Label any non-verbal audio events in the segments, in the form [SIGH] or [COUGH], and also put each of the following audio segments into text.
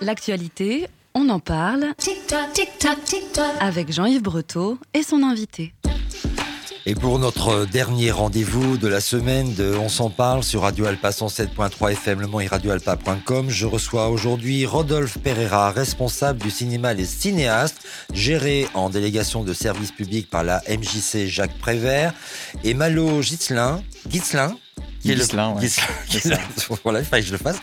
L'actualité, on en parle avec Jean-Yves Breteau et son invité. Et pour notre dernier rendez-vous de la semaine de On s'en parle sur Radio Alpa 107.3 FM Le Mans et radioalpa.com, je reçois aujourd'hui Rodolphe Pereira, responsable du cinéma Les Cinéastes, géré en délégation de service public par la MJC Jacques Prévert, et Malo Gitzlin, Gitzlin qui est, le, voilà, il fallait que je le fasse,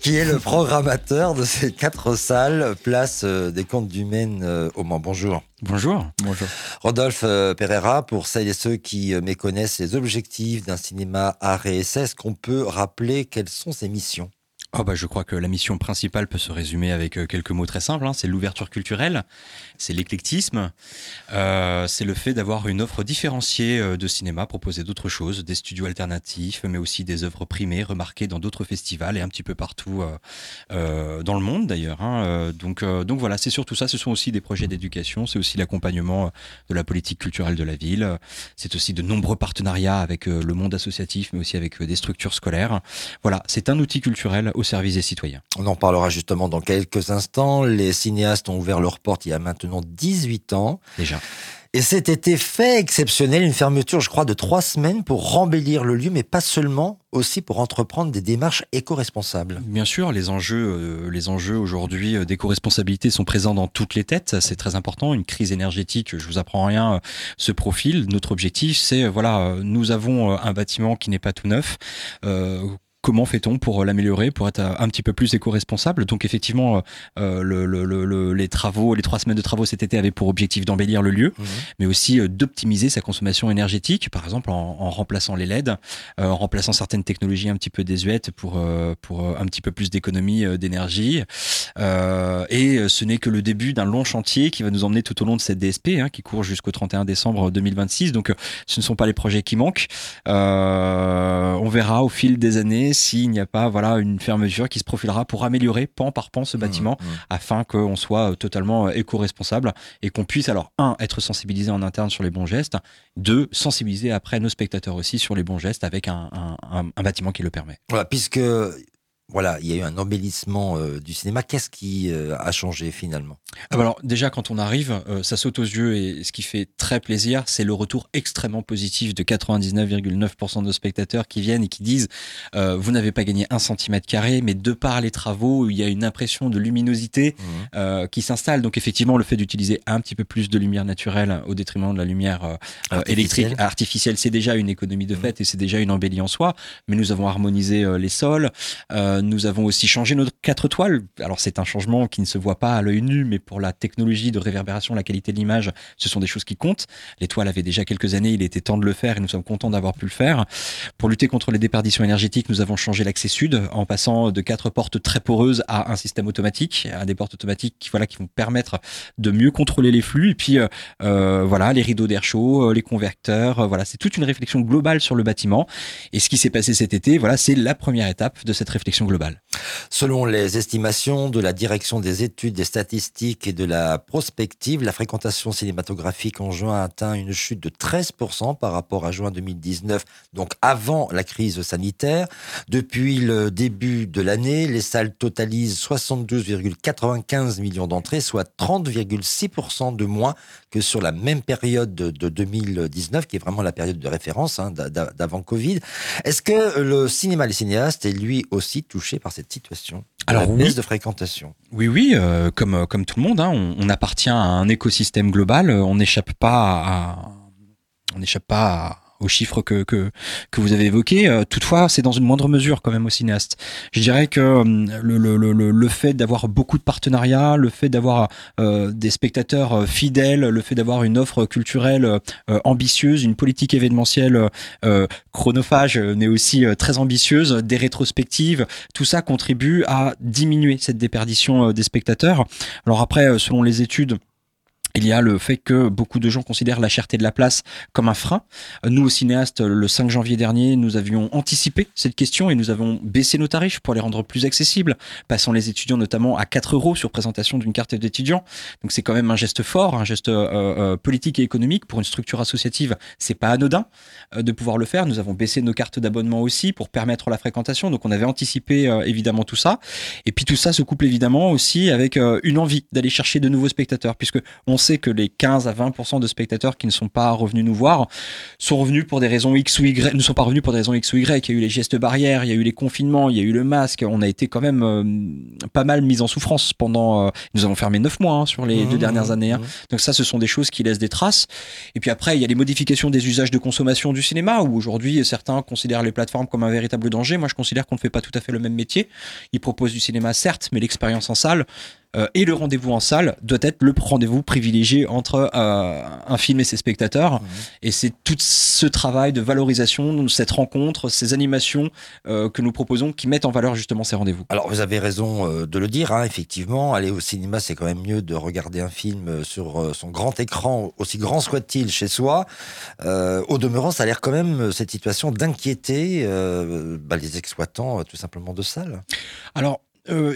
qui, est le programmateur de ces quatre salles, place euh, des Comptes du Maine euh, au Mans. Bonjour. Bonjour. Bonjour. Rodolphe euh, Pereira, pour celles et ceux qui méconnaissent les objectifs d'un cinéma art et est-ce qu'on peut rappeler quelles sont ses missions? Oh bah je crois que la mission principale peut se résumer avec euh, quelques mots très simples. Hein. C'est l'ouverture culturelle, c'est l'éclectisme, euh, c'est le fait d'avoir une offre différenciée euh, de cinéma, proposer d'autres choses, des studios alternatifs, mais aussi des œuvres primées, remarquées dans d'autres festivals et un petit peu partout dans le monde d'ailleurs. Hein. Donc, donc voilà, c'est surtout ça. Ce sont aussi des projets d'éducation, c'est aussi l'accompagnement de la politique culturelle de la ville, c'est aussi de nombreux partenariats avec le monde associatif, mais aussi avec des structures scolaires. Voilà, c'est un outil culturel service des citoyens. On en parlera justement dans quelques instants. Les cinéastes ont ouvert leurs portes il y a maintenant 18 ans. Déjà. Et cet été fait exceptionnel, une fermeture, je crois, de trois semaines pour rembellir le lieu, mais pas seulement, aussi pour entreprendre des démarches éco-responsables. Bien sûr, les enjeux, euh, les enjeux aujourd'hui euh, d'éco-responsabilité sont présents dans toutes les têtes. C'est très important. Une crise énergétique, je vous apprends rien, ce euh, profil. Notre objectif, c'est voilà, nous avons un bâtiment qui n'est pas tout neuf comment fait-on pour l'améliorer, pour être un petit peu plus éco-responsable? Donc effectivement, euh, le, les travaux, les trois semaines de travaux cet été avaient pour objectif d'embellir le lieu, mhm. mais aussi euh, d'optimiser sa consommation énergétique, par exemple en, remplaçant les LED, euh, en remplaçant certaines technologies un petit peu désuètes pour pour un petit peu plus d'économie d'énergie. et ce n'est que le début d'un long chantier qui va nous emmener tout au long de cette DSP, hein, qui court jusqu'au 31 décembre 2026. Donc ce ne sont pas les projets qui manquent. on verra au fil des années s'il n'y a pas voilà une fermeture qui se profilera pour améliorer pan par pan ce mmh, bâtiment mmh. afin qu'on soit euh, totalement euh, éco-responsable et qu'on puisse alors un être sensibilisé en interne sur les bons gestes, deux sensibiliser après nos spectateurs aussi sur les bons gestes avec un, un bâtiment qui le permet. Voilà, puisque voilà, il y a eu un embellissement euh, du cinéma. Qu'est-ce qui euh, a changé finalement? Ah bah Alors déjà, quand on arrive, euh, ça saute aux yeux et ce qui fait très plaisir, c'est le retour extrêmement positif de 99,9% de nos spectateurs qui viennent et qui disent vous n'avez pas gagné un centimètre carré, mais de par les travaux, il y a une impression de luminosité mmh. qui s'installe. Donc effectivement, le fait d'utiliser un petit peu plus de lumière naturelle au détriment de la lumière électrique artificielle, c'est déjà une économie de mmh. fait et c'est déjà une embellie en soi. Mais nous avons harmonisé les sols nous avons aussi changé notre quatre toiles. Alors c'est un changement qui ne se voit pas à l'œil nu, mais pour la technologie de réverbération, la qualité de l'image, ce sont des choses qui comptent. Les toiles avaient déjà quelques années, il était temps de le faire et nous sommes contents d'avoir pu le faire. Pour lutter contre les déperditions énergétiques, nous avons changé l'accès sud en passant de quatre portes très poreuses à un système automatique, à des portes automatiques qui voilà qui vont permettre de mieux contrôler les flux. Et puis euh, euh voilà les rideaux d'air chaud, euh, les converteurs, euh, voilà c'est toute une réflexion globale sur le bâtiment. Et ce qui s'est passé cet été, voilà c'est la première étape de cette réflexion globale. Selon les estimations de la direction des études, des statistiques et de la prospective, la fréquentation cinématographique en juin a atteint une chute de 13% par rapport à juin 2019, donc avant la crise sanitaire. Depuis le début de l'année, les salles totalisent 72,95 millions d'entrées, soit 30,6% de moins que sur la même période de, 2019, qui est vraiment la période de référence hein, d'avant Covid. Est-ce que le cinéma, les cinéastes, est lui aussi touché par cette situation alors la baisse de fréquentation. Oui, oui, euh, comme euh, comme tout le monde, hein, on, appartient à un écosystème global. On n'échappe pas à, on n'échappe pas à, aux chiffres que, que, que vous avez évoqués. Euh, toutefois, c'est dans une moindre mesure quand même au cinéaste. Je dirais que euh, le, le, le, le fait d'avoir beaucoup de partenariats, le fait d'avoir euh, des spectateurs fidèles, le fait d'avoir une offre culturelle ambitieuse, une politique événementielle chronophage mais aussi très ambitieuse, des rétrospectives, tout ça contribue à diminuer cette déperdition des spectateurs. Alors après, selon les études, Il y a le fait que beaucoup de gens considèrent la cherté de la place comme un frein. Nous, au cinéaste, le 5 janvier dernier, nous avions anticipé cette question et nous avons baissé nos tarifs pour les rendre plus accessibles, passant les étudiants notamment à 4 euros sur présentation d'une carte d'étudiant. Donc c'est quand même un geste fort, un geste euh, euh, politique et économique pour une structure associative. C'est pas anodin euh, de pouvoir le faire. Nous avons baissé nos cartes d'abonnement aussi pour permettre la fréquentation. Donc on avait anticipé évidemment tout ça. Et puis tout ça se couple évidemment aussi avec une envie d'aller chercher de nouveaux spectateurs, puisque on sait que les 15 à 20% de spectateurs qui ne sont pas revenus nous voir sont revenus pour des raisons X ou Y, ne sont pas revenus pour des raisons X ou Y. Il y a eu les gestes barrières, il y a eu les confinements, il y a eu le masque. On a été quand même euh, pas mal mis en souffrance pendant. euh, nous avons fermé 9 mois hein, sur les Mmh, deux dernières années. hein. mmh. Donc ça, ce sont des choses qui laissent des traces. Et puis après, il y a les modifications des usages de consommation du cinéma, où aujourd'hui certains considèrent les plateformes comme un véritable danger. Moi, je considère qu'on ne fait pas tout à fait le même métier. Ils proposent du cinéma, certes, mais l'expérience en salle euh, et le rendez-vous en salle doit être le rendez-vous privilégié entre euh, un film et ses spectateurs. Mhm. Et c'est tout ce travail de valorisation, cette rencontre, ces animations euh, que nous proposons qui mettent en valeur justement ces rendez-vous. Alors, vous avez raison de le dire, hein, effectivement. Aller au cinéma, c'est quand même mieux de regarder un film sur son grand écran, aussi grand soit-il chez soi. Au demeurant, ça a l'air quand même, cette situation, d'inquiéter bah, les exploitants, tout simplement, de salles. Alors, euh,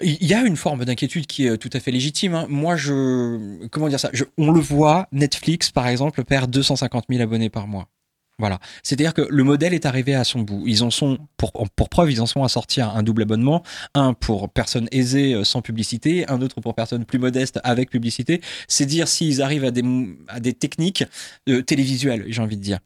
il y a une forme d'inquiétude qui est tout à fait légitime. hein. Moi, je, comment dire ça? On le voit, Netflix, par exemple, perd 250 000 abonnés par mois. Voilà. C'est-à-dire que le modèle est arrivé à son bout. Ils en sont, pour, preuve, ils en sont à sortir un double abonnement. Un pour personnes aisées euh, sans publicité, un autre pour personnes plus modestes avec publicité. C'est dire s'ils arrivent à des, techniques euh, télévisuelles, j'ai envie de dire.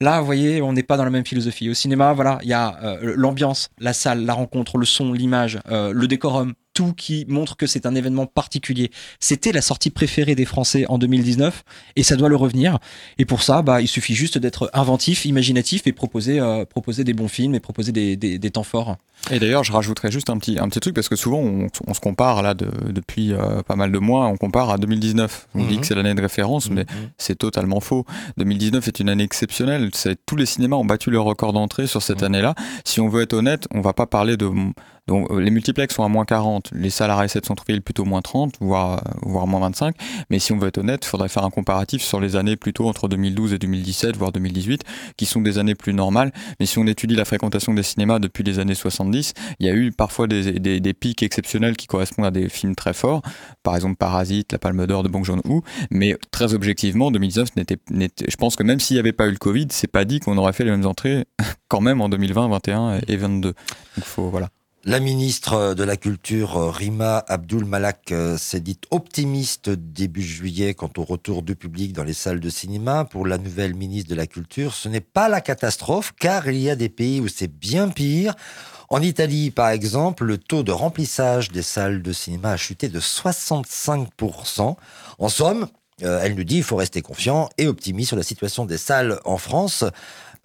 Là, vous voyez, on n'est pas dans la même philosophie. Au cinéma, voilà, il y a euh, l'ambiance, la salle, la rencontre, le son, l'image, le décorum, tout qui montre que c'est un événement particulier. C'était la sortie préférée des Français en 2019 et ça doit le revenir. Et pour ça, bah, il suffit juste d'être inventif, imaginatif et proposer, euh, proposer des bons films et proposer des, des, des temps forts. Et d'ailleurs, je rajouterais juste un petit, un petit truc parce que souvent on, on se compare là de, depuis euh, pas mal de mois, on compare à 2019. On dit Mhm. que c'est l'année de référence, mais Mhm. c'est totalement faux. 2019 est une année exceptionnelle. Tous les cinémas ont battu leur record d'entrée sur cette Mhm. année-là. Si on veut être honnête, on va pas parler de. Donc, euh, les multiplex sont à moins 40, les salles à sont trouvées plutôt moins 30, voire, euh, voire moins 25. Mais si on veut être honnête, il faudrait faire un comparatif sur les années plutôt entre 2012 et 2017, voire 2018, qui sont des années plus normales. Mais si on étudie la fréquentation des cinémas depuis les années 70, il y a eu parfois des, des, pics exceptionnels qui correspondent à des films très forts. Par exemple, Parasite, La Palme d'Or de Bong Joon-ho. Mais très objectivement, 2019 n'était, n'était- je pense que même s'il n'y avait pas eu le Covid, c'est pas dit qu'on aurait fait les mêmes entrées [LAUGHS] quand même en 2020, 21 et 22. Donc faut, voilà. La ministre de la Culture, euh, Rima Abdul Malak, euh, s'est dite optimiste début juillet quant au retour du public dans les salles de cinéma. Pour la nouvelle ministre de la Culture, ce n'est pas la catastrophe, car il y a des pays où c'est bien pire. En Italie, par exemple, le taux de remplissage des salles de cinéma a chuté de 65%. En somme, euh, elle nous dit il faut rester confiant et optimiste sur la situation des salles en France.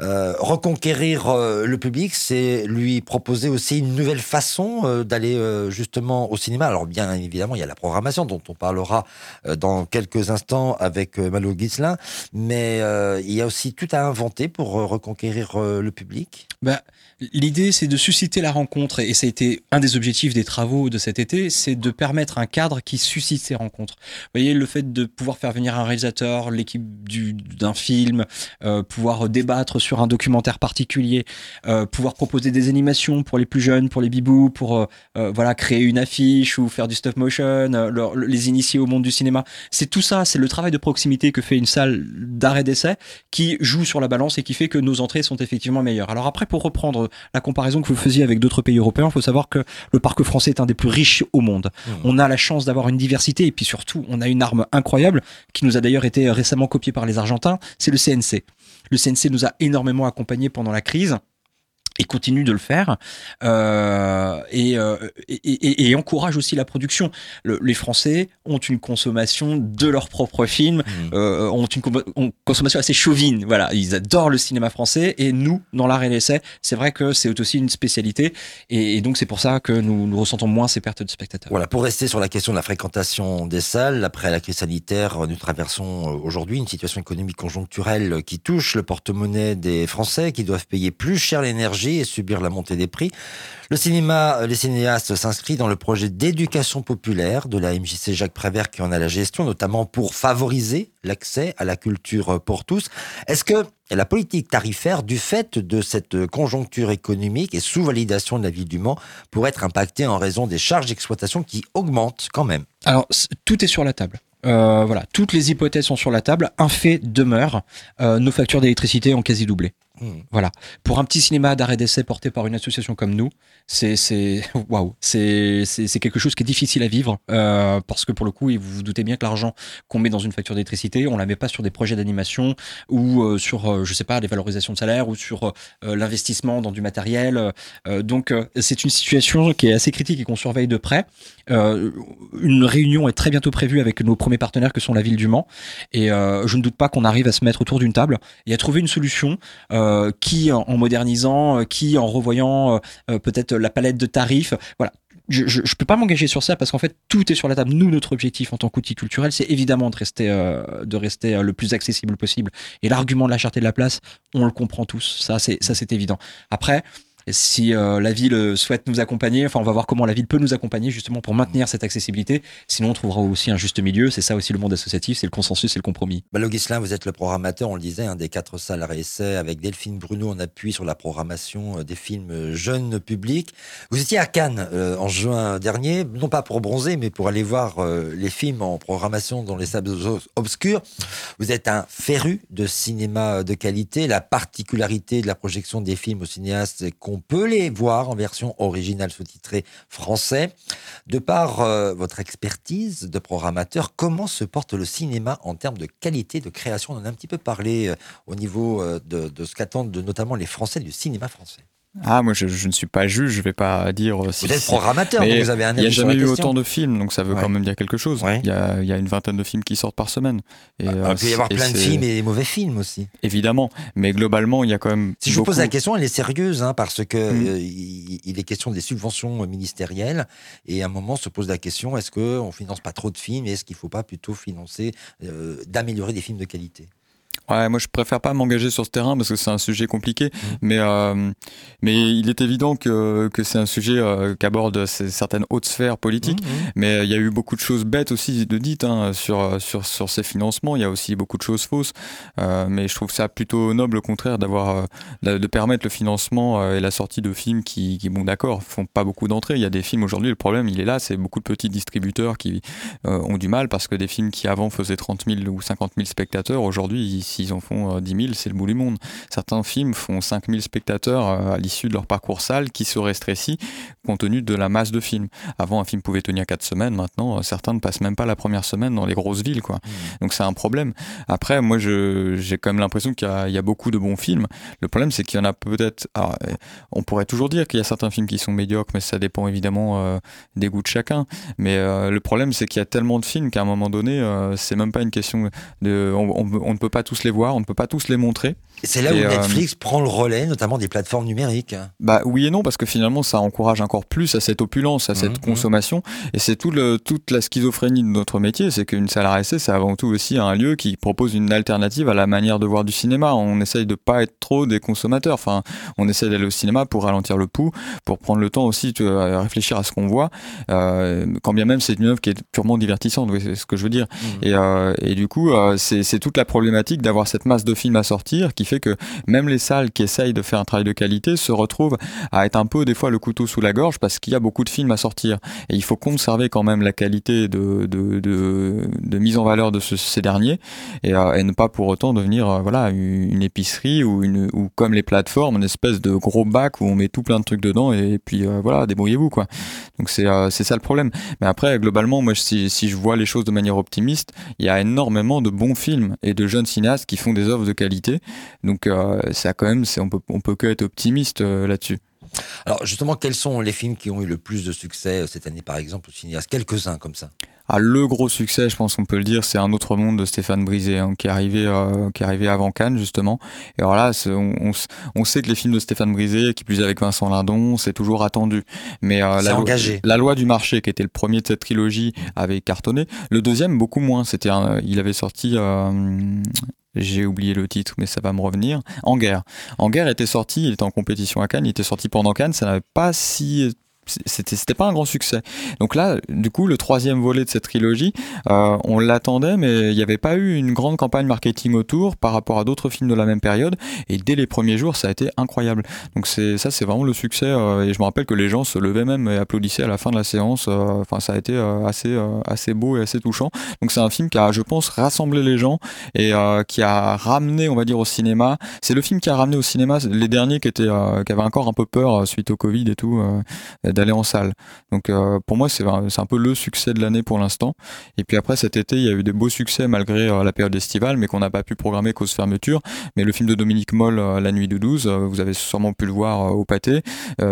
Euh, reconquérir euh, le public, c'est lui proposer aussi une nouvelle façon euh, d'aller euh, justement au cinéma. Alors bien évidemment, il y a la programmation dont on parlera euh, dans quelques instants avec euh, Malo Guislin, mais il y a aussi tout à inventer pour reconquérir le public. Bah, L'idée, c'est de susciter la rencontre, et ça a été un des objectifs des travaux de cet été, c'est de permettre un cadre qui suscite ces rencontres. Vous voyez, le fait de pouvoir faire venir un réalisateur, l'équipe du- d'un film, euh, pouvoir débattre sur un documentaire particulier, euh, pouvoir proposer des animations pour les plus jeunes, pour les bibous, pour euh, voilà créer une affiche ou faire du stop motion, les initier au monde du cinéma. C'est tout ça, c'est le travail de proximité que fait une salle d'arrêt d'essai qui joue sur la balance et qui fait que nos entrées sont effectivement meilleures. Alors après, pour reprendre la comparaison que vous faisiez avec d'autres pays européens, il faut savoir que le parc français est un des plus riches au monde. Mmh. On a la chance d'avoir une diversité et puis surtout, on a une arme incroyable qui nous a d'ailleurs été récemment copiée par les Argentins, c'est le CNC. Le CNC nous a énormément accompagnés pendant la crise et continue de le faire euh, et, euh, et, et- et encourage aussi la production. Le- les Français ont une consommation de leurs propres films, euh, ont une ont consommation assez chauvine. Voilà, ils adorent le cinéma français et nous, dans l'art et l'essai, c'est vrai que c'est aussi une spécialité et, donc c'est pour ça que nous, nous ressentons moins ces pertes de spectateurs. Voilà, pour rester sur la question de la fréquentation des salles, après la crise sanitaire, nous traversons aujourd'hui une situation économique conjoncturelle qui touche le porte-monnaie des Français qui doivent payer plus cher l'énergie et subir la montée des prix. Le cinéma, les cinéastes s'inscrivent dans le projet d'éducation populaire de la MJC Jacques Prévert qui en a la gestion, notamment pour favoriser l'accès à la culture pour tous. Est-ce que la politique tarifaire, du fait de cette conjoncture économique et sous validation de la ville du Mans, pourrait être impactée en raison des charges d'exploitation qui augmentent quand même? Alors, tout est sur la table. Euh, voilà, toutes les hypothèses sont sur la table. Un fait demeure euh, nos factures d'électricité ont quasi doublé. Hmm. Voilà. Pour un petit cinéma d'arrêt d'essai porté par une association comme nous, c'est [LAUGHS] waouh, c'est quelque chose qui est difficile à vivre euh, parce que pour le coup, vous vous doutez bien que l'argent qu'on met dans une facture d'électricité, on la met pas sur des projets d'animation ou euh, sur euh, je sais pas des valorisations de salaire ou sur euh, l'investissement dans du matériel. donc c'est une situation qui est assez critique et qu'on surveille de près. une réunion est très bientôt prévue avec nos premiers partenaires que sont la ville du Mans et je ne doute pas qu'on arrive à se mettre autour d'une table et à trouver une solution. Qui en, modernisant, euh, qui en revoyant euh, peut-être la palette de tarifs. Voilà, je, ne peux pas m'engager sur ça parce qu'en fait tout est sur la table. Nous, notre objectif en tant qu'outil culturel, c'est évidemment de rester, de rester le plus accessible possible. Et l'argument de la cherté de la place, on le comprend tous. Ça, c'est ça, c'est évident. Après, si euh, la ville euh, souhaite nous accompagner, enfin on va voir comment la ville peut nous accompagner justement pour maintenir cette accessibilité. Sinon on trouvera aussi un juste milieu. C'est ça aussi le monde associatif, c'est le consensus et le compromis. Bah, vous êtes le programmateur, on le disait, un des quatre salles à essai avec Delphine Bruno en appui sur la programmation euh, des films jeunes publics. Vous étiez à Cannes en juin dernier, non pas pour bronzer, mais pour aller voir les films en programmation dans les salles obscures. Vous êtes un féru de cinéma de qualité. La particularité de la projection des films au cinéaste, c'est qu'on on peut les voir en version originale sous-titrée français. De par euh, votre expertise de programmateur, comment se porte le cinéma en termes de qualité de création? On en a un petit peu parlé euh, au niveau euh, de, de ce qu'attendent notamment les Français du cinéma français. Ah, moi, je, je, ne suis pas juge, je vais pas dire. Euh, si, vous êtes programmateur, mais vous avez un Il n'y a jamais eu autant de films, donc ça veut quand même dire quelque chose. Il, y a, il, y a, une vingtaine de films qui sortent par semaine. Et, ah, euh, il peut y avoir plein de films et des mauvais films aussi. Évidemment, mais globalement, il y a quand même. Si je vous pose la question, elle est sérieuse, hein, parce que mm. euh, il, est question des subventions ministérielles, et à un moment se pose la question est-ce qu'on finance pas trop de films, et est-ce qu'il ne faut pas plutôt financer, d'améliorer des films de qualité? Ouais, moi je préfère pas m'engager sur ce terrain parce que c'est un sujet compliqué, mmh. mais euh, mais il est évident que que c'est un sujet euh, qu'aborde certaines hautes sphères politiques. Mmh, mmh. Mais il y a eu beaucoup de choses bêtes aussi de dites hein, sur sur sur ces financements. Il y a aussi beaucoup de choses fausses. Euh, mais je trouve ça plutôt noble au contraire d'avoir euh, de permettre le financement euh, et la sortie de films qui, qui bon d'accord font pas beaucoup d'entrées. Il y a des films aujourd'hui. Le problème il est là, c'est beaucoup de petits distributeurs qui ont du mal parce que des films qui avant faisaient 30 000 ou 50 000 spectateurs aujourd'hui s'ils en font 10 euh, 000, c'est le bout du monde. Certains films font 5 000 spectateurs euh, à l'issue de leur parcours salle qui se rétrécit compte tenu de la masse de films. Avant, un film pouvait tenir 4 semaines. Maintenant, euh, certains ne passent même pas la première semaine dans les grosses villes. Quoi. Mmh. Donc c'est un problème. Après, moi, j'ai quand même l'impression qu'il y, y, a beaucoup de bons films. Le problème, c'est qu'il y en a peut-être... On pourrait toujours dire qu'il y a certains films qui sont médiocres, mais ça dépend évidemment des goûts de chacun. Mais le problème, c'est qu'il y a tellement de films qu'à un moment donné, c'est même pas une question de... On, on ne peut pas tous les voir, on ne peut pas tous les montrer. C'est là où euh, Netflix prend le relais, notamment des plateformes numériques. Bah oui et non, parce que finalement, ça encourage encore plus à cette opulence, à cette mmh, mmh. consommation. Et c'est tout toute la schizophrénie de notre métier, c'est qu'une salle à c'est avant tout aussi un lieu qui propose une alternative à la manière de voir du cinéma. On essaye de pas être trop des consommateurs. Enfin, on essaie d'aller au cinéma pour ralentir le pouls, pour prendre le temps aussi de réfléchir à ce qu'on voit. Euh, quand bien même c'est une œuvre qui est purement divertissante, c'est ce que je veux dire. Mmh. Et, euh, et, du coup, c'est toute la problématique d'avoir cette masse de films à sortir qui fait que même les salles qui essayent de faire un travail de qualité se retrouvent à être un peu des fois le couteau sous la gorge parce qu'il y a beaucoup de films à sortir. Et il faut conserver quand même la qualité de, de, de, mise en valeur de ces derniers et, euh, et, ne pas pour autant devenir euh, voilà une épicerie ou, une, ou comme les plateformes, une espèce de gros bac où on met tout plein de trucs dedans et, puis euh, voilà, débrouillez-vous quoi. Donc c'est c'est ça le problème. Mais après, globalement, moi si, si je vois les choses de manière optimiste, il y a énormément de bons films et de jeunes cinéastes qui font des œuvres de qualité. Donc euh, ça quand même, on peut, on peut que être optimiste euh, là-dessus. Alors justement, quels sont les films qui ont eu le plus de succès euh, cette année, par exemple, au cinéaste? Quelques-uns comme ça. Ah, le gros succès, je pense qu'on peut le dire, c'est Un autre monde de Stéphane Brisé, hein, qui est arrivé, qui est arrivé avant Cannes justement. Et alors là, on, on, sait que les films de Stéphane Brisé, qui plus avec Vincent Lindon, c'est toujours attendu. Mais la, engagé. la loi du marché, qui était le premier de cette trilogie, avait cartonné. Le deuxième, beaucoup moins. C'était, il avait sorti j'ai oublié le titre, mais ça va me revenir. En guerre. En guerre était sorti, il était en compétition à Cannes, il était sorti pendant Cannes, ça n'avait pas si c'était pas un grand succès. Donc là, du coup, le troisième volet de cette trilogie, euh, on l'attendait, mais il n'y avait pas eu une grande campagne marketing autour par rapport à d'autres films de la même période. Et dès les premiers jours, ça a été incroyable. Donc ça, c'est vraiment le succès. Euh, et je me rappelle que les gens se levaient même et applaudissaient à la fin de la séance. Euh, enfin, ça a été assez assez beau et assez touchant. Donc c'est un film qui a, je pense, rassemblé les gens et qui a ramené, on va dire, au cinéma. C'est le film qui a ramené au cinéma les derniers qui étaient qui avaient encore un peu peur suite au Covid et tout d'aller en salle. Donc euh, pour moi, c'est un, un peu le succès de l'année pour l'instant. Et puis après, cet été, il y a eu des beaux succès malgré euh, la période estivale, mais qu'on n'a pas pu programmer cause fermeture. Mais le film de Dominique Moll, euh, La Nuit de 12, vous avez sûrement pu le voir au pâté.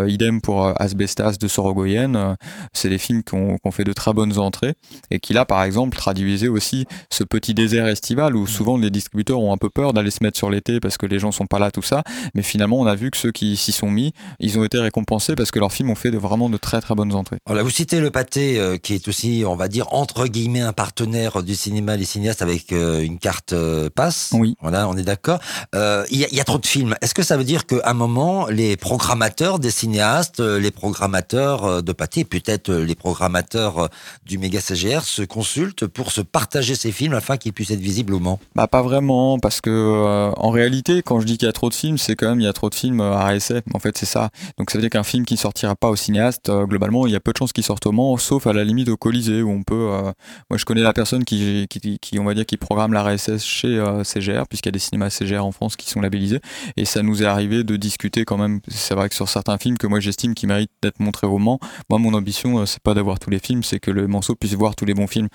idem pour Asbestas de Sorogoyen. c'est des films qui ont, fait de très bonnes entrées et qui là, par exemple, traduisaient aussi ce petit désert estival où souvent les distributeurs ont un peu peur d'aller se mettre sur l'été parce que les gens sont pas là, tout ça. Mais finalement, on a vu que ceux qui s'y sont mis, ils ont été récompensés parce que leurs films ont fait de vraiment de très très bonnes entrées. Voilà, vous citez le pâté euh, qui est aussi, on va dire, entre guillemets, un partenaire du cinéma, les cinéastes avec euh, une carte euh, passe. Oui. Voilà, on est d'accord. Il y, y, a trop de films. Est-ce que ça veut dire qu'à un moment, les programmateurs des cinéastes, les programmateurs de pâté, peut-être les programmateurs du méga CGR se consultent pour se partager ces films afin qu'ils puissent être visibles au Mans? Bah pas vraiment, parce que en réalité, quand je dis qu'il y a trop de films, c'est quand même il y a trop de films à essai. En fait, c'est ça. Donc ça veut dire qu'un film qui ne sortira pas au cinéaste euh, globalement, il y a peu de chances qu'il sorte au Mans, sauf à la limite au Colisée où on peut. Euh, moi, je connais la personne qui, qui, on va dire, qui programme la RSS chez euh, CGR, puisqu'il y a des cinémas CGR en France qui sont labellisés, et ça nous est arrivé de discuter quand même. C'est vrai que sur certains films que moi j'estime qui méritent d'être montrés au Mans, moi mon ambition c'est pas d'avoir tous les films, c'est que le Manceau puisse voir tous les bons films,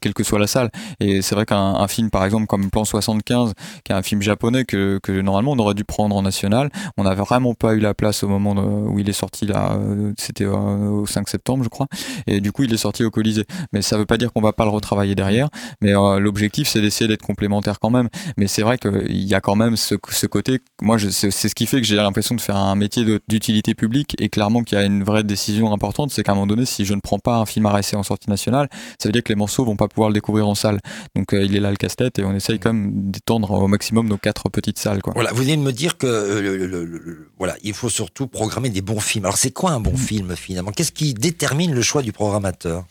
quelle que soit la salle. Et c'est vrai qu'un film par exemple comme Plan 75, qui est un film japonais que, que normalement on aurait dû prendre en national, on n'avait vraiment pas eu la place au moment où il est sorti là. C'était au 5 septembre, je crois. Et du coup, il est sorti au Colisée. Mais ça veut pas dire qu'on va pas le retravailler derrière. Mais euh, l'objectif, c'est d'essayer d'être complémentaire quand même. Mais c'est vrai qu'il y a quand même ce, ce côté. Moi, c'est ce qui fait que j'ai l'impression de faire un métier d'utilité publique. Et clairement, qu'il y a une vraie décision importante, c'est qu'à un moment donné, si je ne prends pas un film à en sortie nationale, ça veut dire que les morceaux vont pas pouvoir le découvrir en salle. Donc, euh, il est là le casse-tête et on essaye quand même d'étendre au maximum nos quatre petites salles. Quoi. Voilà, vous venez de me dire que euh, voilà, il faut surtout programmer des bons films. Alors, c'est quoi un bon film? Finalement Qu'est-ce qui détermine le choix du programmateur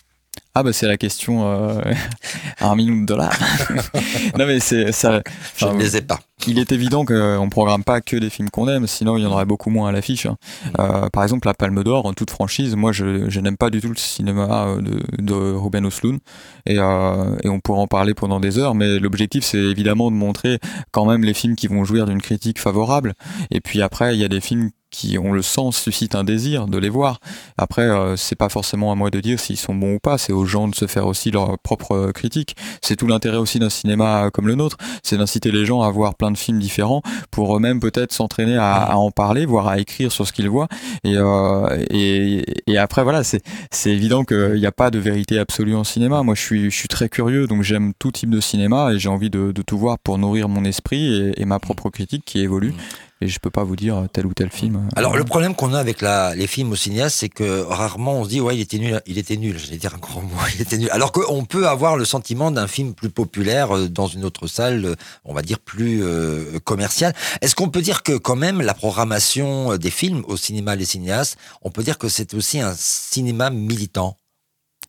ah bah c'est la question euh, [LAUGHS] un million de dollars. [LAUGHS] non mais c'est ça. Je ne les ai pas. Il est évident qu'on ne programme pas que des films qu'on aime, sinon il y en aurait beaucoup moins à l'affiche. Hein. Mm. Euh, par exemple, la Palme d'Or, en toute franchise, moi je, je n'aime pas du tout le cinéma euh, de, de Ruben Osloon et, euh, et on pourrait en parler pendant des heures, mais l'objectif c'est évidemment de montrer quand même les films qui vont jouir d'une critique favorable. Et puis après, il y a des films qui, on le sent, suscitent un désir de les voir. Après, euh, c'est pas forcément à moi de dire s'ils sont bons ou pas, c'est aux gens de se faire aussi leur propre critique. C'est tout l'intérêt aussi d'un cinéma comme le nôtre, c'est d'inciter les gens à voir plein de films différents pour eux-mêmes peut-être s'entraîner à, à, en parler, voire à écrire sur ce qu'ils voient. Et, euh, et, et, après, voilà, c'est, c'est évident qu'il n'y a pas de vérité absolue en cinéma. Moi, je suis, je suis très curieux, donc j'aime tout type de cinéma et j'ai envie de, de, tout voir pour nourrir mon esprit et, et ma propre critique qui évolue et je peux pas vous dire tel ou tel film. Alors le problème qu'on a avec la, les films au cinéaste, c'est que rarement on se dit ouais il était nul, il était nul. J'allais dire un grand mot, [LAUGHS] il était nul. Alors qu'on peut avoir le sentiment d'un film plus populaire euh, dans une autre salle, euh, on va dire plus euh, commerciale. Est-ce qu'on peut dire que quand même la programmation des films au cinéma les cinéastes, on peut dire que c'est aussi un cinéma militant?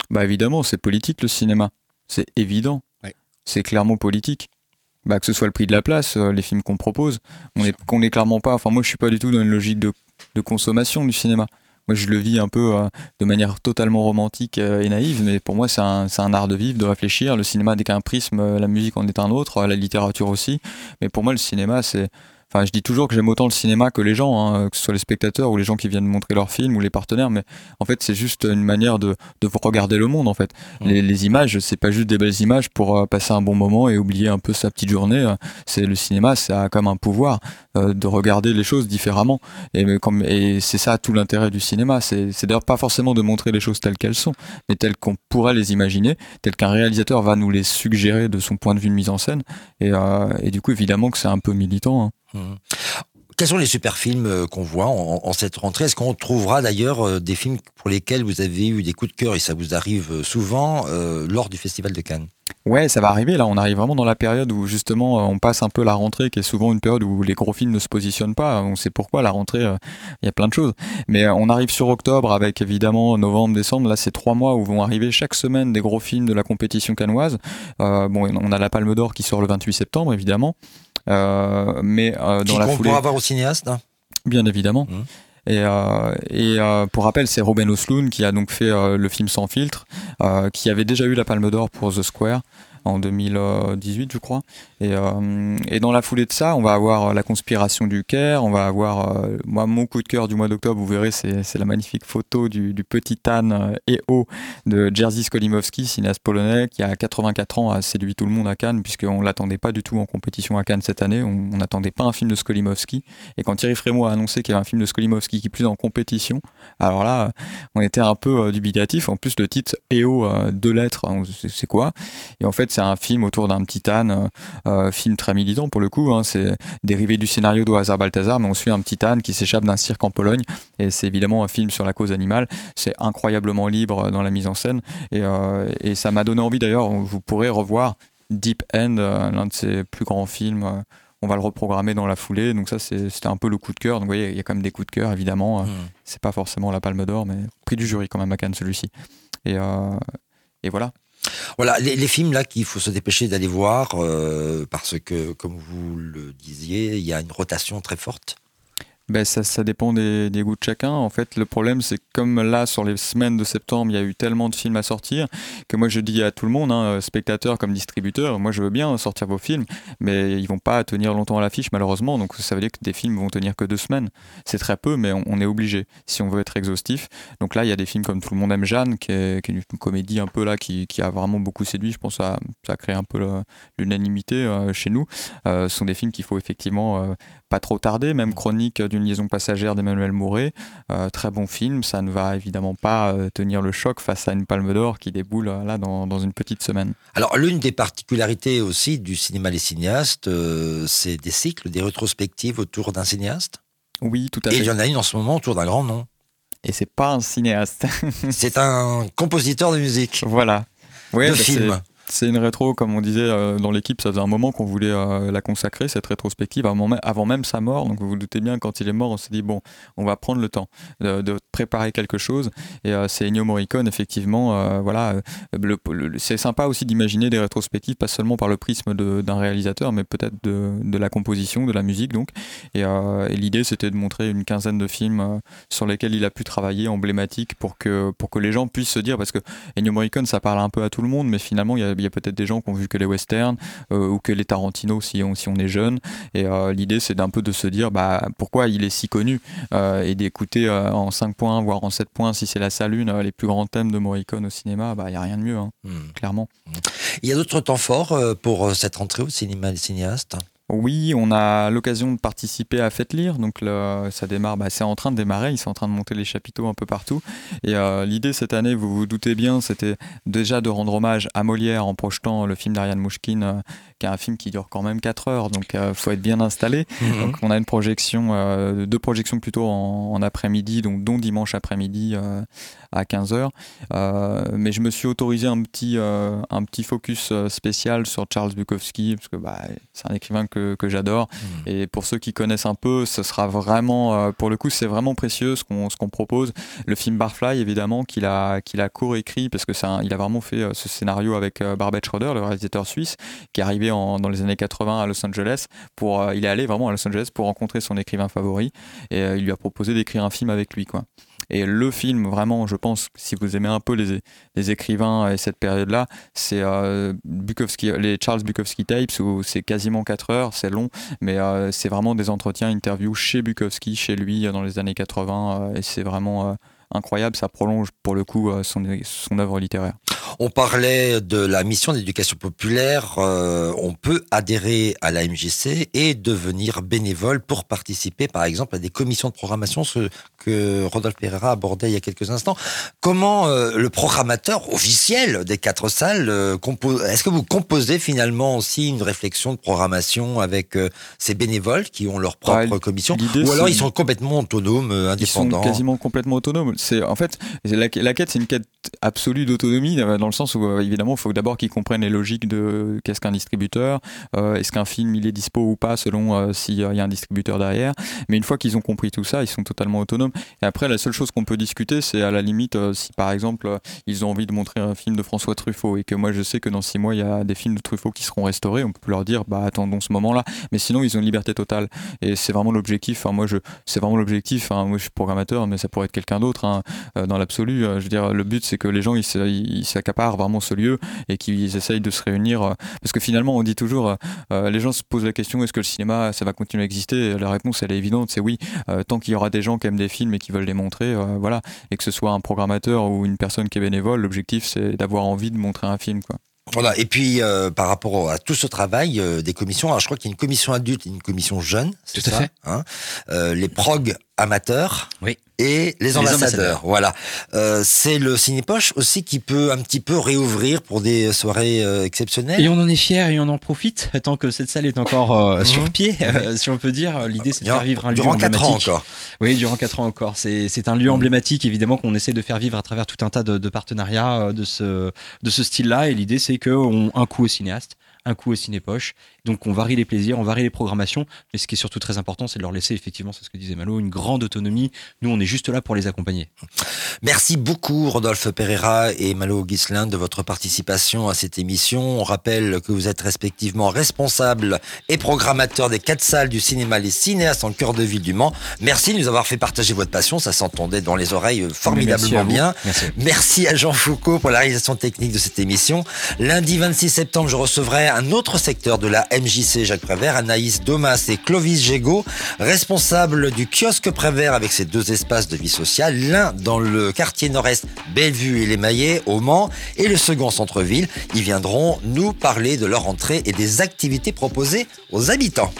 Bah évidemment, c'est politique le cinéma, c'est évident. C'est clairement politique bah, que ce soit le prix de la place, euh, les films qu'on propose. On est, qu'on est clairement pas. Enfin, moi, je suis pas du tout dans une logique de, de consommation du cinéma. Moi, je le vis un peu euh, de manière totalement romantique euh, et naïve, mais pour moi, c'est c'est un art de vivre, de réfléchir. Le cinéma n'est qu'un prisme, la musique en est un autre, la littérature aussi. Mais pour moi, le cinéma, c'est Enfin, je dis toujours que j'aime autant le cinéma que les gens, hein, que ce soit les spectateurs ou les gens qui viennent montrer leurs films ou les partenaires, mais en fait, c'est juste une manière de, de regarder le monde, en fait. Mmh. Les, les, images, c'est pas juste des belles images pour euh, passer un bon moment et oublier un peu sa petite journée. Euh, c'est le cinéma, ça a comme un pouvoir euh, de regarder les choses différemment. Et, comme, et c'est ça tout l'intérêt du cinéma. C'est, c'est d'ailleurs pas forcément de montrer les choses telles qu'elles sont, mais telles qu'on pourrait les imaginer, telles qu'un réalisateur va nous les suggérer de son point de vue de mise en scène. Et, euh, et du coup, évidemment que c'est un peu militant. Hein. Quels sont les super films euh, qu'on voit en, cette rentrée? Est-ce qu'on trouvera d'ailleurs euh, des films pour lesquels vous avez eu des coups de cœur et ça vous arrive euh, souvent lors du Festival de Cannes? Ouais, ça va arriver. Là, on arrive vraiment dans la période où justement on passe un peu la rentrée, qui est souvent une période où les gros films ne se positionnent pas. On sait pourquoi la rentrée, euh, il y a plein de choses. Mais euh, on arrive sur octobre avec évidemment novembre, décembre. Là, c'est trois mois où vont arriver chaque semaine des gros films de la compétition canoise. Euh, bon, on a la Palme d'Or qui sort le 28 septembre, évidemment. mais dans la foulée, avoir au cinéaste. Hein bien évidemment. Mmh. Et, euh, euh, pour rappel, c'est Robin Osloon qui a donc fait euh, le film Sans filtre, qui avait déjà eu la Palme d'Or pour The Square en 2018, je crois. Et, euh, et, dans la foulée de ça, on va avoir la conspiration du Caire, on va avoir, euh, moi, mon coup de cœur du mois d'octobre, vous verrez, c'est la magnifique photo du, petit âne et euh, haut de Jerzy Skolimowski, cinéaste polonais, qui a 84 ans, a séduit tout le monde à Cannes, puisqu'on ne l'attendait pas du tout en compétition à Cannes cette année, on n'attendait pas un film de Skolimowski. Et quand Thierry Frémaux a annoncé qu'il y avait un film de Skolimowski qui plus en compétition, alors là, on était un peu dubitatif. En plus, le titre EO, deux lettres, c'est quoi? Et en fait, c'est un film autour d'un petit âne, euh, euh, film très militant pour le coup. Hein. c'est dérivé du scénario de Hazard Balthazar, mais on suit un petit âne qui s'échappe d'un cirque en Pologne. Et c'est évidemment un film sur la cause animale. C'est incroyablement libre dans la mise en scène. Et, euh, et ça m'a donné envie d'ailleurs, vous pourrez revoir Deep End, l'un de ses plus grands films on va le reprogrammer dans la foulée. Donc ça, c'était un peu le coup de cœur. Donc vous voyez, il y a quand même des coups de cœur, évidemment. Hmm. C'est pas forcément la Palme d'Or, mais prix du jury quand même à Cannes celui-ci. Et, et voilà. Voilà, les, films là qu'il faut se dépêcher d'aller voir euh, parce que, comme vous le disiez, il y a une rotation très forte ben, ça, ça, dépend des, goûts de chacun. En fait, le problème, c'est comme là, sur les semaines de septembre, il y a eu tellement de films à sortir que moi, je dis à tout le monde, hein, spectateurs comme distributeurs, moi, je veux bien sortir vos films, mais ils vont pas tenir longtemps à l'affiche, malheureusement. Donc, ça veut dire que des films vont tenir que deux semaines. C'est très peu, mais on, est obligé si on veut être exhaustif. Donc là, il y a des films comme Tout le monde aime Jeanne, qui est, une comédie un peu là, qui, qui, a vraiment beaucoup séduit. Je pense que ça, ça a créé un peu l'unanimité euh, chez nous. Euh, ce sont des films qu'il faut effectivement euh, pas trop tarder, même Chronique d'une liaison passagère d'Emmanuel Mouret. Euh, très bon film, ça ne va évidemment pas euh, tenir le choc face à une palme d'or qui déboule euh, là dans, dans, une petite semaine. Alors l'une des particularités aussi du cinéma Les Cinéastes, c'est des cycles, des rétrospectives autour d'un cinéaste? Oui, tout à fait. Et il y en a une en ce moment autour d'un grand nom. Et c'est pas un cinéaste. [LAUGHS] c'est un compositeur de musique. Voilà. Ouais, de bah, film. C'est une rétro, comme on disait euh, dans l'équipe, ça faisait un moment qu'on voulait euh, la consacrer, cette rétrospective, avant même, sa mort. Donc vous vous doutez bien, quand il est mort, on s'est dit, bon, on va prendre le temps de, préparer quelque chose. Et euh, c'est Ennio Morricone, effectivement. voilà, c'est sympa aussi d'imaginer des rétrospectives, pas seulement par le prisme d'un réalisateur, mais peut-être de, la composition, de la musique. Donc. Et, l'idée, c'était de montrer une quinzaine de films sur lesquels il a pu travailler, emblématiques, pour que, pour que les gens puissent se dire, parce que Ennio Morricone, ça parle un peu à tout le monde, mais finalement, il y a il y a peut-être des gens qui ont vu que les westerns euh, ou que les Tarantino si on, si on est jeune. Et euh, l'idée, c'est d'un peu de se dire bah, pourquoi il est si connu euh, et d'écouter en 5 points, voire en 7 points, si c'est la salune, les plus grands thèmes de Morricone au cinéma, bah, il n'y a rien de mieux, hein, hmm. clairement. Il y a d'autres temps forts pour cette rentrée au cinéma des cinéastes? Oui, on a l'occasion de participer à Faites Lire, donc ça démarre, bah, c'est en train de démarrer, ils sont en train de monter les chapiteaux un peu partout. Et euh, l'idée cette année, vous vous doutez bien, c'était déjà de rendre hommage à Molière en projetant le film d'Ariane Mouchkine, euh, qui est un film qui dure quand même 4 heures, donc il euh, faut être bien installé. Mhm. Donc on a une projection, deux projections plutôt en, après-midi, donc dont dimanche après-midi à 15h. mais je me suis autorisé un petit, un petit focus spécial sur Charles Bukowski, parce que bah, c'est un écrivain que que, j'adore. Mmh. Et pour ceux qui connaissent un peu, ce sera vraiment, euh, pour le coup, c'est vraiment précieux ce qu'on qu'on propose. Le film Barfly, évidemment, qu'il a, qu'il a co-écrit, parce que ça, il a vraiment fait euh, ce scénario avec euh, Barbet Schroeder, le réalisateur suisse, qui est arrivé dans les années 80 à Los Angeles. Pour, il est allé vraiment à Los Angeles pour rencontrer son écrivain favori et il lui a proposé d'écrire un film avec lui. Quoi. Et le film, vraiment, je pense, si vous aimez un peu les, les écrivains et cette période-là, c'est euh, Bukowski, les Charles Bukowski Tapes, où c'est quasiment 4 heures, c'est long, mais euh, c'est vraiment des entretiens, interviews chez Bukowski, chez lui, dans les années 80, euh, et c'est vraiment incroyable, ça prolonge pour le coup son, son œuvre littéraire. On parlait de la mission d'éducation populaire. Euh, on peut adhérer à la MJC et devenir bénévole pour participer, par exemple, à des commissions de programmation, ce que Rodolphe Pereira abordait il y a quelques instants. Comment euh, le programmateur officiel des quatre salles euh, compose Est-ce que vous composez finalement aussi une réflexion de programmation avec ces bénévoles qui ont leur propre bah, commission, ou alors ils sont complètement autonomes, indépendants Ils sont quasiment complètement autonomes. C'est en fait la, quête, c'est une quête absolue d'autonomie dans le sens où évidemment il faut d'abord qu'ils comprennent les logiques de qu'est-ce qu'un distributeur, est-ce qu'un film il est dispo ou pas selon s'il y a un distributeur derrière. Mais une fois qu'ils ont compris tout ça, ils sont totalement autonomes. Et après la seule chose qu'on peut discuter, c'est à la limite si par exemple ils ont envie de montrer un film de François Truffaut et que moi je sais que dans six mois il y a des films de Truffaut qui seront restaurés, on peut leur dire bah attendons ce moment-là. Mais sinon ils ont une liberté totale et c'est vraiment l'objectif. Enfin, moi je c'est vraiment l'objectif. Hein. Moi je suis programmateur, mais ça pourrait être quelqu'un d'autre hein. Euh, dans l'absolu. Euh, je veux dire le but c'est que les gens ils s'accaparent vraiment ce lieu et qu'ils essayent de se réunir euh, parce que finalement on dit toujours les gens se posent la question est-ce que le cinéma ça va continuer à exister? La réponse elle est évidente, c'est oui. tant qu'il y aura des gens qui aiment des films et qui veulent les montrer, voilà, et que ce soit un programmateur ou une personne qui est bénévole, l'objectif c'est d'avoir envie de montrer un film quoi. Voilà, et puis euh, par rapport à tout ce travail euh, des commissions, alors je crois qu'il y a une commission adulte et une commission jeune, c'est ça, fait. Hein euh, les prog amateurs oui. et les ambassadeurs. Voilà. Euh, c'est le Cinépoche aussi qui peut un petit peu réouvrir pour des soirées euh, exceptionnelles. Et on en est fiers et on en profite tant que cette salle est encore euh, mhm. sur pied, si on peut dire. L'idée c'est de faire vivre un lieu emblématique. Durant 4 ans encore. Oui, durant 4 ans encore. C'est un lieu mhm. emblématique évidemment qu'on essaie de faire vivre à travers tout un tas de, de partenariats de ce, de ce style-là. Et l'idée c'est qu'on un coup au cinéaste, un coup au cinépoche. Donc on varie les plaisirs, on varie les programmations, mais ce qui est surtout très important, c'est de leur laisser effectivement, c'est ce que disait Malo, une grande autonomie. Nous, on est juste là pour les accompagner. Merci beaucoup Rodolphe Pereira et Malo Gislin de votre participation à cette émission. On rappelle que vous êtes respectivement responsable et programmateur des quatre salles du cinéma Les Cinéastes en cœur de ville du Mans. Merci de nous avoir fait partager votre passion, ça s'entendait dans les oreilles formidablement bien. Merci. Merci à Jean Foucault pour la réalisation technique de cette émission. Lundi 26 septembre, je recevrai un autre secteur de la MJC Jacques Prévert, Anaïs Domas et Clovis Gégaud, responsables du kiosque Prévert avec ses deux espaces de vie sociale, l'un dans le quartier nord-est Bellevue et les Maillets au Mans et le second centre-ville. Ils viendront nous parler de leur entrée et des activités proposées aux habitants.